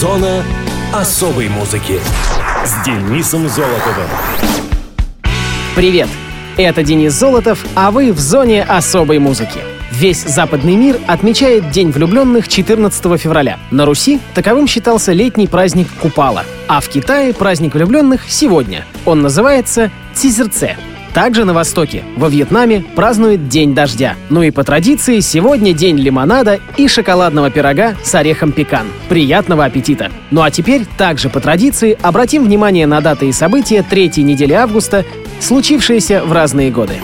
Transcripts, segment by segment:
Зона особой музыки с Денисом Золотовым. Привет! Это Денис Золотов, а вы в зоне особой музыки. Весь западный мир отмечает День влюбленных 14 февраля. На Руси таковым считался летний праздник Купала, а в Китае праздник влюбленных сегодня. Он называется Цизерце. Также на Востоке, во Вьетнаме, празднуют День дождя. Ну и по традиции сегодня день лимонада и шоколадного пирога с орехом пекан. Приятного аппетита! Ну а теперь, также по традиции, обратим внимание на даты и события третьей недели августа, случившиеся в разные годы.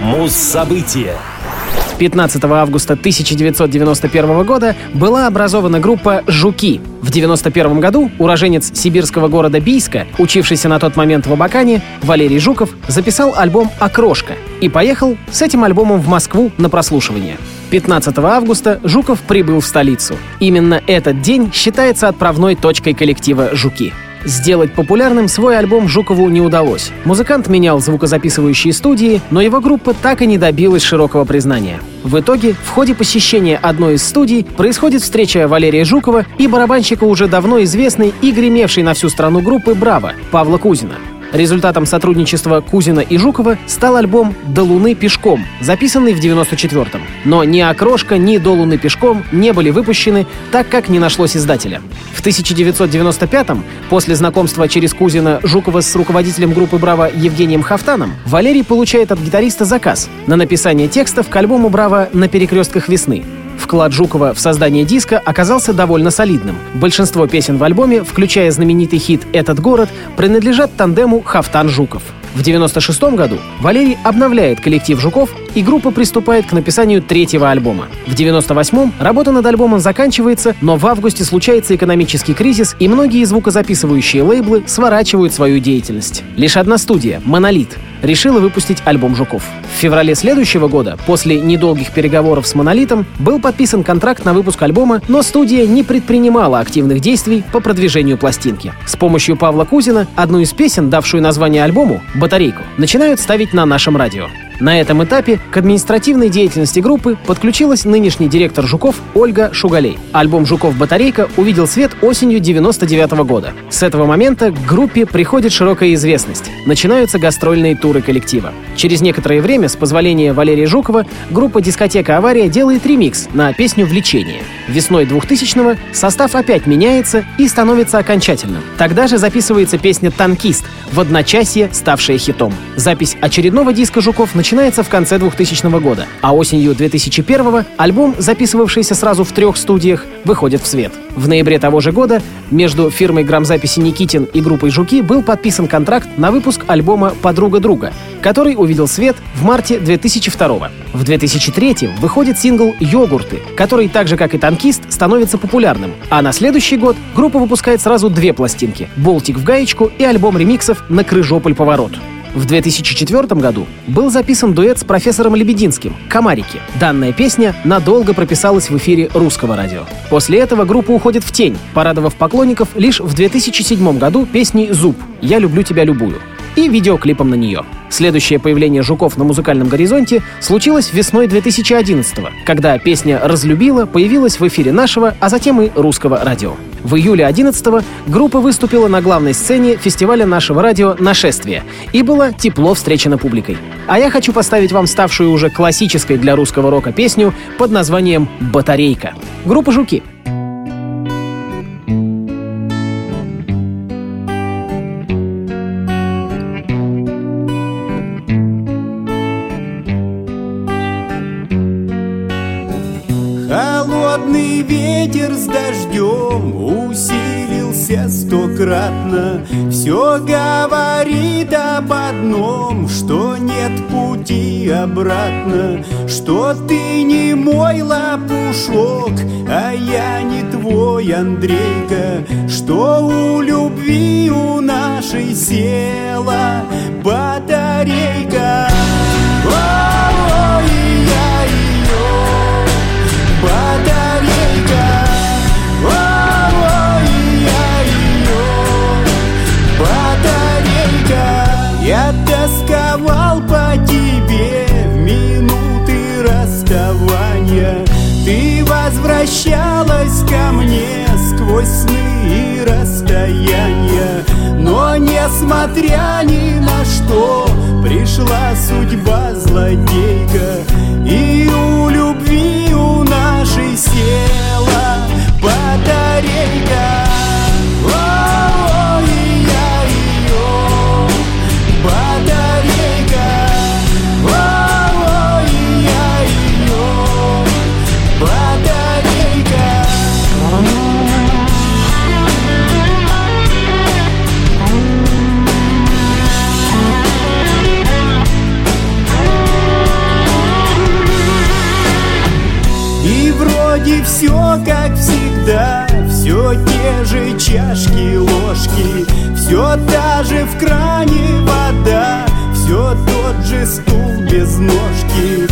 Муз-события. 15 августа 1991 года была образована группа «Жуки». В 1991 году уроженец сибирского города Бийска, учившийся на тот момент в Абакане, Валерий Жуков записал альбом «Окрошка» и поехал с этим альбомом в Москву на прослушивание. 15 августа Жуков прибыл в столицу. Именно этот день считается отправной точкой коллектива «Жуки». Сделать популярным свой альбом Жукову не удалось. Музыкант менял звукозаписывающие студии, но его группа так и не добилась широкого признания. В итоге, в ходе посещения одной из студий происходит встреча Валерия Жукова и барабанщика уже давно известной и гремевшей на всю страну группы «Браво» Павла Кузина. Результатом сотрудничества Кузина и Жукова стал альбом «До Луны пешком», записанный в 94-м. Но ни «Окрошка», ни «До Луны пешком» не были выпущены, так как не нашлось издателя. В 1995-м, после знакомства через Кузина Жукова с руководителем группы «Браво» Евгением Хафтаном, Валерий получает от гитариста заказ на написание текстов к альбому «Браво» на перекрестках весны. Вклад Жукова в создание диска оказался довольно солидным. Большинство песен в альбоме, включая знаменитый хит «Этот город», принадлежат тандему Хафтан-Жуков. В 1996 году Валерий обновляет коллектив Жуков, и группа приступает к написанию третьего альбома. В 1998 работа над альбомом заканчивается, но в августе случается экономический кризис, и многие звукозаписывающие лейблы сворачивают свою деятельность. Лишь одна студия, «Монолит», решила выпустить альбом Жуков. Феврале следующего года, после недолгих переговоров с «Монолитом», был подписан контракт на выпуск альбома, но студия не предпринимала активных действий по продвижению пластинки. С помощью Павла Кузина одну из песен, давшую название альбому, «Батарейку», начинают ставить на нашем радио. На этом этапе к административной деятельности группы подключилась нынешний директор Жуков Ольга Шугалей. Альбом «Жуков Батарейка» увидел свет осенью 99 -го года. С этого момента к группе приходит широкая известность. Начинаются гастрольные туры коллектива. Через некоторое время, с позволения Валерия Жукова, группа «Дискотека Авария» делает ремикс на песню «Влечение». Весной 2000-го состав опять меняется и становится окончательным. Тогда же записывается песня «Танкист», в одночасье ставшая хитом. Запись очередного диска Жуков начинается начинается в конце 2000 года, а осенью 2001 альбом, записывавшийся сразу в трех студиях, выходит в свет. В ноябре того же года между фирмой грамзаписи «Никитин» и группой «Жуки» был подписан контракт на выпуск альбома «Подруга друга», который увидел свет в марте 2002 В 2003 выходит сингл «Йогурты», который, так же как и «Танкист», становится популярным. А на следующий год группа выпускает сразу две пластинки «Болтик в гаечку» и альбом ремиксов «На крыжополь поворот». В 2004 году был записан дуэт с профессором Лебединским «Комарики». Данная песня надолго прописалась в эфире русского радио. После этого группа уходит в тень, порадовав поклонников лишь в 2007 году песней «Зуб. Я люблю тебя любую» и видеоклипом на нее. Следующее появление Жуков на музыкальном горизонте случилось весной 2011 когда песня «Разлюбила» появилась в эфире нашего, а затем и русского радио. В июле 11 группа выступила на главной сцене фестиваля нашего радио «Нашествие» и была тепло встречена публикой. А я хочу поставить вам ставшую уже классической для русского рока песню под названием «Батарейка». Группа «Жуки». Холодный ветер с дождем усилился стократно Все говорит об одном, что нет пути обратно Что ты не мой лопушок, а я не твой Андрейка Что у любви у нашей села батарейка Я тосковал по тебе в минуты расставания. Ты возвращалась ко мне сквозь сны и расстояния. Но несмотря ни на что пришла судьба злодейка. Те же чашки, ложки. Все та же в кране вода Все тот же стул без ножки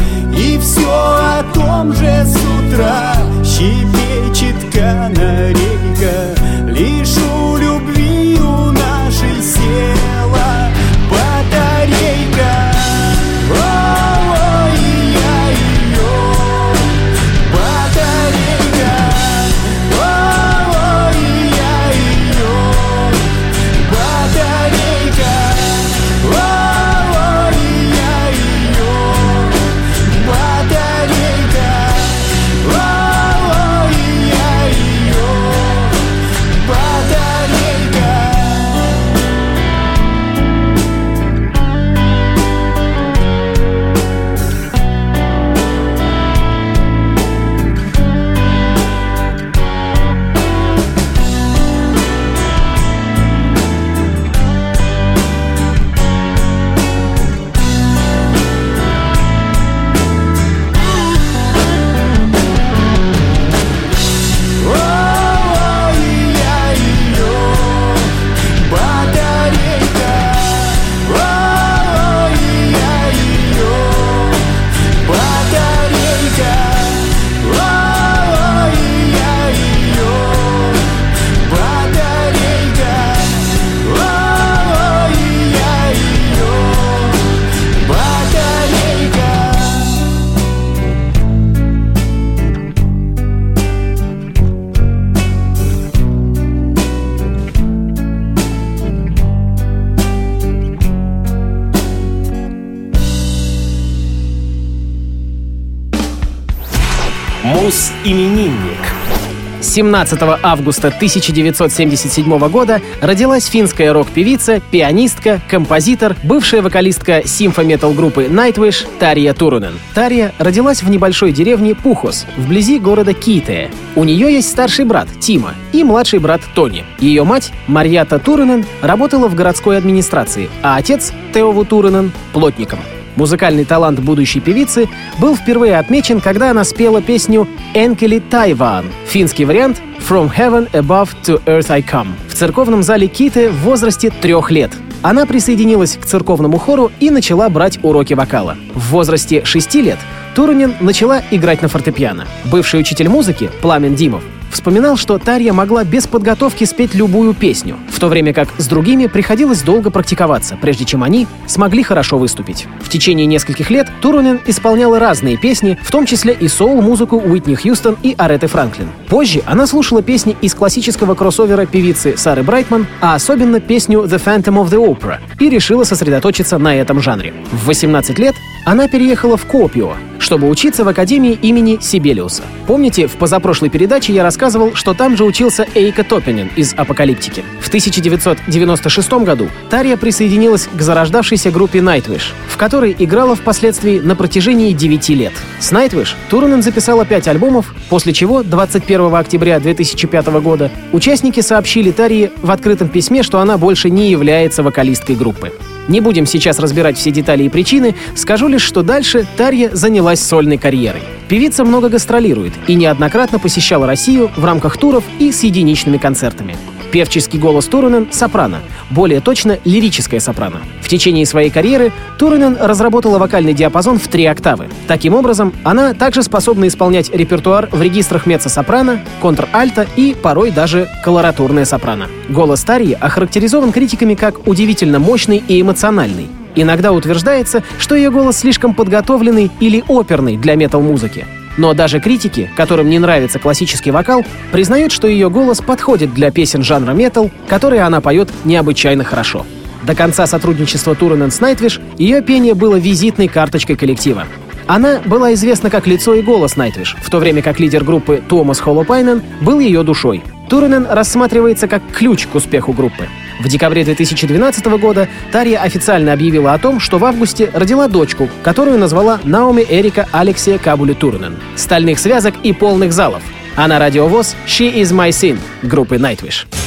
17 августа 1977 года родилась финская рок-певица, пианистка, композитор, бывшая вокалистка симфо-метал группы Nightwish Тария Турунен. Тария родилась в небольшой деревне Пухос, вблизи города Китея. У нее есть старший брат Тима и младший брат Тони. Ее мать Марьята Турунен работала в городской администрации, а отец Теову Турунен — плотником. Музыкальный талант будущей певицы был впервые отмечен, когда она спела песню «Энкели Тайван» — финский вариант «From Heaven Above to Earth I Come» в церковном зале Киты в возрасте трех лет. Она присоединилась к церковному хору и начала брать уроки вокала. В возрасте шести лет Турунин начала играть на фортепиано. Бывший учитель музыки, Пламен Димов, вспоминал, что Тарья могла без подготовки спеть любую песню, в то время как с другими приходилось долго практиковаться, прежде чем они смогли хорошо выступить. В течение нескольких лет Турунен исполняла разные песни, в том числе и соул-музыку Уитни Хьюстон и Ареты Франклин. Позже она слушала песни из классического кроссовера певицы Сары Брайтман, а особенно песню «The Phantom of the Opera» и решила сосредоточиться на этом жанре. В 18 лет она переехала в Копио, чтобы учиться в Академии имени Сибелиуса. Помните, в позапрошлой передаче я рассказывал, что там же учился Эйка Топинин из «Апокалиптики». В 1996 году Тария присоединилась к зарождавшейся группе Nightwish, в которой играла впоследствии на протяжении 9 лет. С Nightwish Турунен записала 5 альбомов, после чего 21 октября 2005 года участники сообщили Тарии в открытом письме, что она больше не является вокалисткой группы. Не будем сейчас разбирать все детали и причины, скажу лишь, что дальше Тарья занялась сольной карьерой. Певица много гастролирует и неоднократно посещала Россию в рамках туров и с единичными концертами. Певческий голос Турунен — сопрано, более точно лирическая сопрано. В течение своей карьеры Турунен разработала вокальный диапазон в три октавы. Таким образом, она также способна исполнять репертуар в регистрах меццо-сопрано, контр-альто и порой даже колоратурное сопрано. Голос Тарии охарактеризован критиками как удивительно мощный и эмоциональный. Иногда утверждается, что ее голос слишком подготовленный или оперный для метал-музыки. Но даже критики, которым не нравится классический вокал, признают, что ее голос подходит для песен жанра метал, которые она поет необычайно хорошо. До конца сотрудничества Туренен с Найтвиш ее пение было визитной карточкой коллектива. Она была известна как лицо и голос Найтвиш, в то время как лидер группы Томас Холлопайнен был ее душой. Туренен рассматривается как ключ к успеху группы. В декабре 2012 года Тарья официально объявила о том, что в августе родила дочку, которую назвала Наоми Эрика Алексия Кабули Турнен. Стальных связок и полных залов. А на радиовоз «She is my sin» группы Nightwish.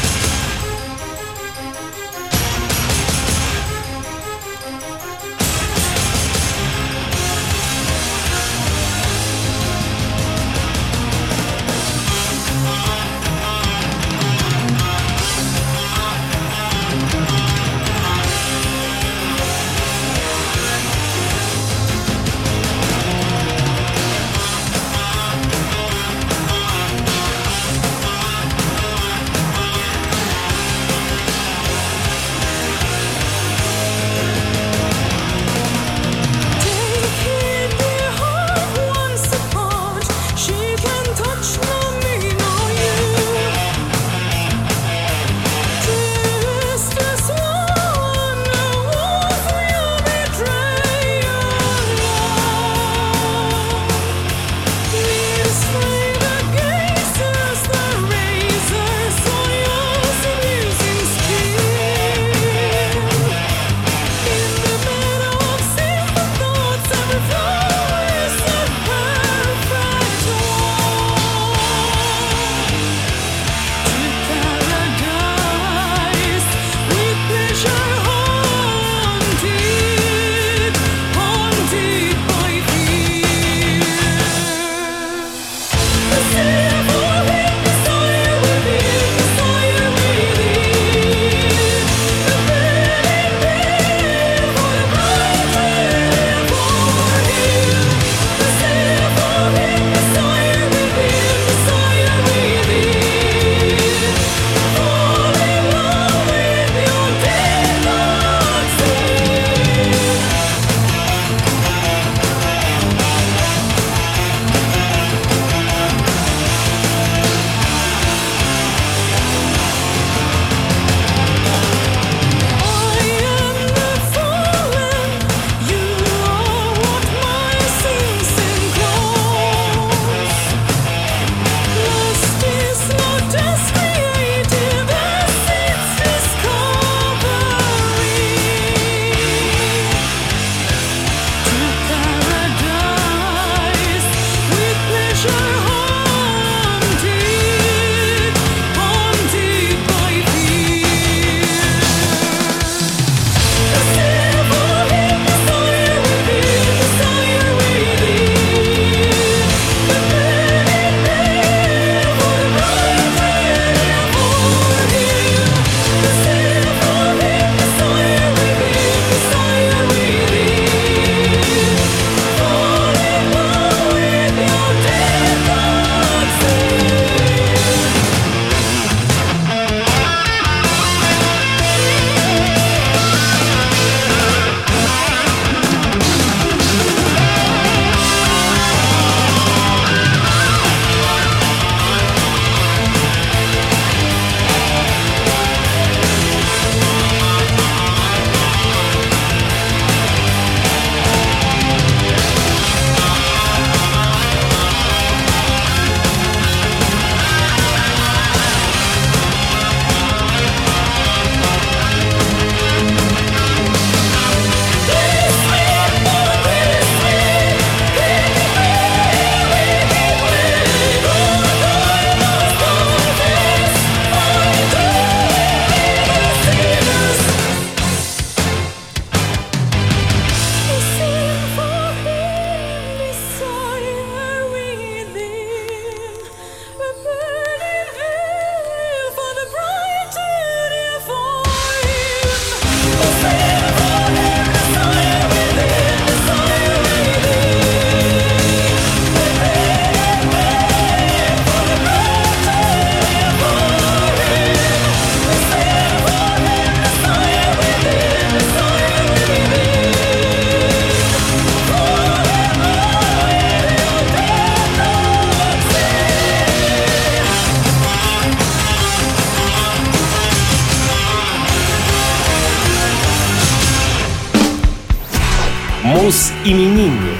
Блюз-именинник.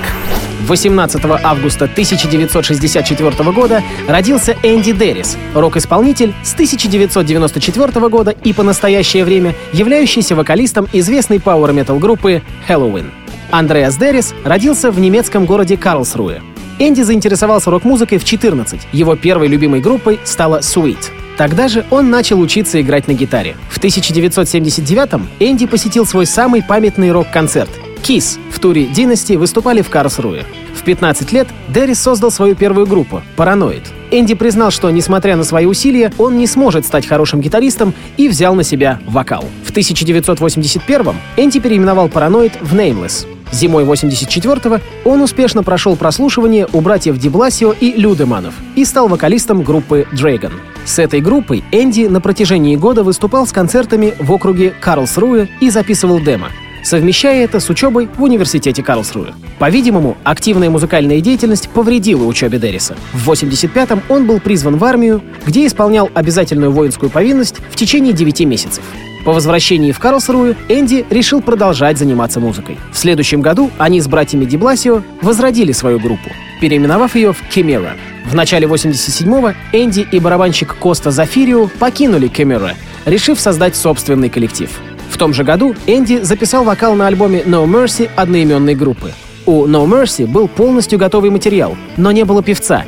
18 августа 1964 года родился Энди Деррис, рок-исполнитель с 1994 года и по настоящее время являющийся вокалистом известной пауэр-метал группы Halloween. Андреас Деррис родился в немецком городе Карлсруэ. Энди заинтересовался рок-музыкой в 14. Его первой любимой группой стала Sweet. Тогда же он начал учиться играть на гитаре. В 1979-м Энди посетил свой самый памятный рок-концерт Kiss в туре Dynasty выступали в Карлсруе. В 15 лет Деррис создал свою первую группу — Параноид. Энди признал, что, несмотря на свои усилия, он не сможет стать хорошим гитаристом и взял на себя вокал. В 1981-м Энди переименовал Параноид в Nameless. Зимой 84-го он успешно прошел прослушивание у братьев Дибласио и Людеманов и стал вокалистом группы Dragon. С этой группой Энди на протяжении года выступал с концертами в округе Карлсруэ и записывал демо совмещая это с учебой в университете Карлсруэ. По-видимому, активная музыкальная деятельность повредила учебе Дерриса. В 85-м он был призван в армию, где исполнял обязательную воинскую повинность в течение 9 месяцев. По возвращении в Карлсруэ Энди решил продолжать заниматься музыкой. В следующем году они с братьями Дибласио возродили свою группу, переименовав ее в Chimera. В начале 87-го Энди и барабанщик Коста Зафирио покинули Chimera, решив создать собственный коллектив — в том же году Энди записал вокал на альбоме No Mercy одноименной группы. У No Mercy был полностью готовый материал, но не было певца,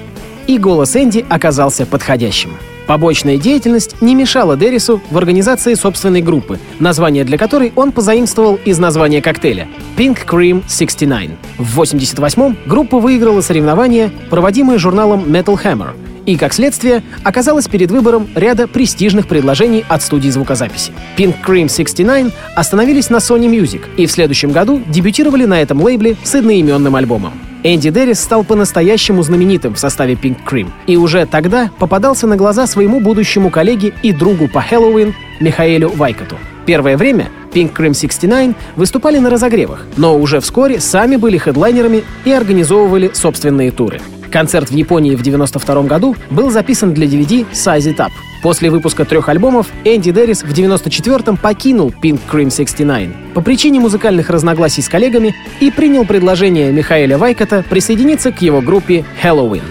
и голос Энди оказался подходящим. Побочная деятельность не мешала Деррису в организации собственной группы, название для которой он позаимствовал из названия коктейля — Pink Cream 69. В 1988-м группа выиграла соревнования, проводимые журналом Metal Hammer — и, как следствие, оказалась перед выбором ряда престижных предложений от студии звукозаписи. Pink Cream 69 остановились на Sony Music и в следующем году дебютировали на этом лейбле с одноименным альбомом. Энди Деррис стал по-настоящему знаменитым в составе Pink Cream и уже тогда попадался на глаза своему будущему коллеге и другу по Хэллоуин Михаэлю Вайкоту. Первое время Pink Cream 69 выступали на разогревах, но уже вскоре сами были хедлайнерами и организовывали собственные туры. Концерт в Японии в 92 году был записан для DVD Size It Up. После выпуска трех альбомов Энди Деррис в 94-м покинул Pink Cream 69 по причине музыкальных разногласий с коллегами и принял предложение Михаэля Вайкота присоединиться к его группе Halloween.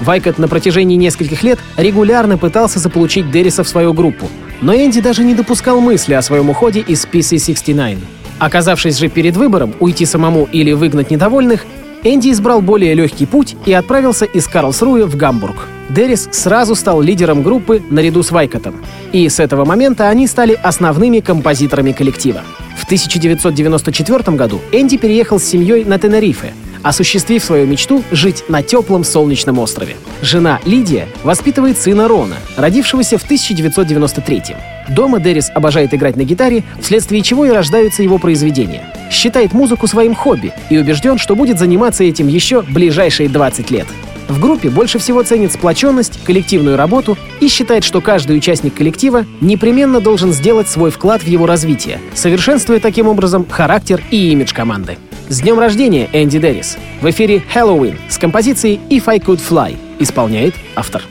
Вайкот на протяжении нескольких лет регулярно пытался заполучить Дерриса в свою группу, но Энди даже не допускал мысли о своем уходе из PC-69. Оказавшись же перед выбором уйти самому или выгнать недовольных, Энди избрал более легкий путь и отправился из Карлсруэ в Гамбург. Деррис сразу стал лидером группы наряду с Вайкотом. И с этого момента они стали основными композиторами коллектива. В 1994 году Энди переехал с семьей на Тенерифе, осуществив свою мечту жить на теплом солнечном острове. Жена Лидия воспитывает сына Рона, родившегося в 1993 Дома Деррис обожает играть на гитаре, вследствие чего и рождаются его произведения. Считает музыку своим хобби и убежден, что будет заниматься этим еще ближайшие 20 лет. В группе больше всего ценит сплоченность, коллективную работу и считает, что каждый участник коллектива непременно должен сделать свой вклад в его развитие, совершенствуя таким образом характер и имидж команды. С днем рождения, Энди Деррис! В эфире Хэллоуин с композицией «If I Could Fly» исполняет автор.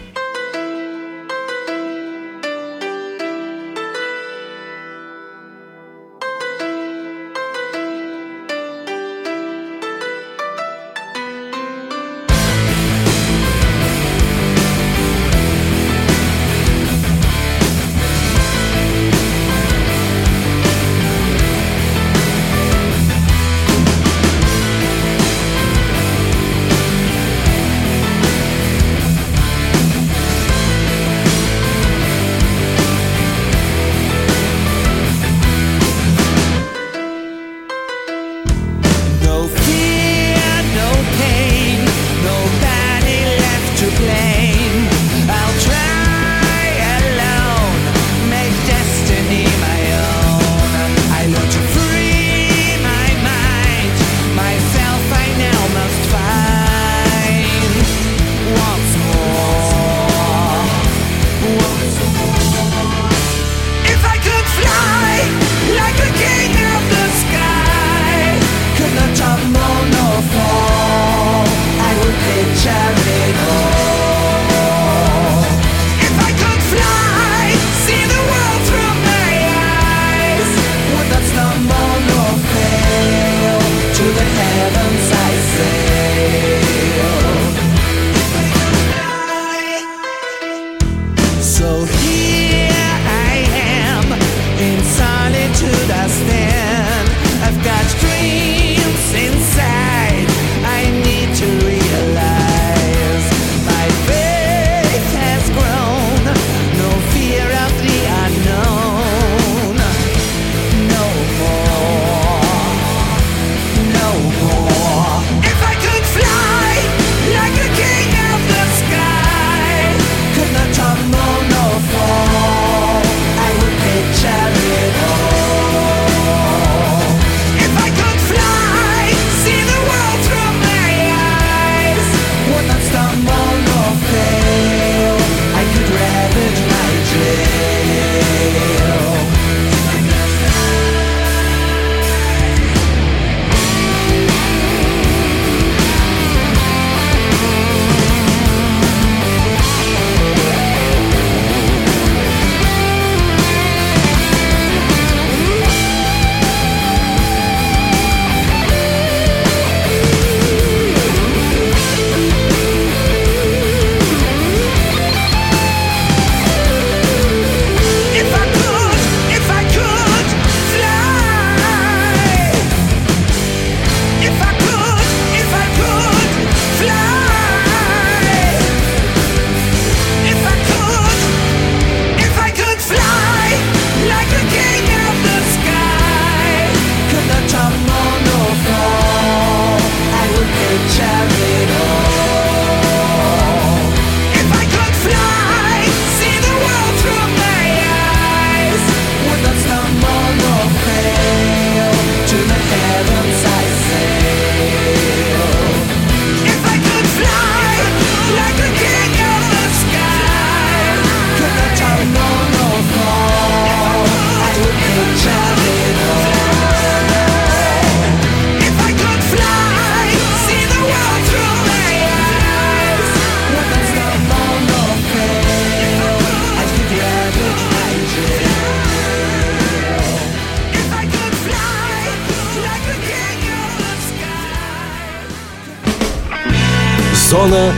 сезона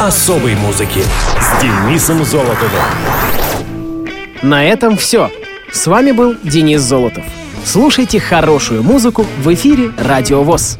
особой музыки с Денисом Золотовым. На этом все. С вами был Денис Золотов. Слушайте хорошую музыку в эфире «Радио ВОЗ».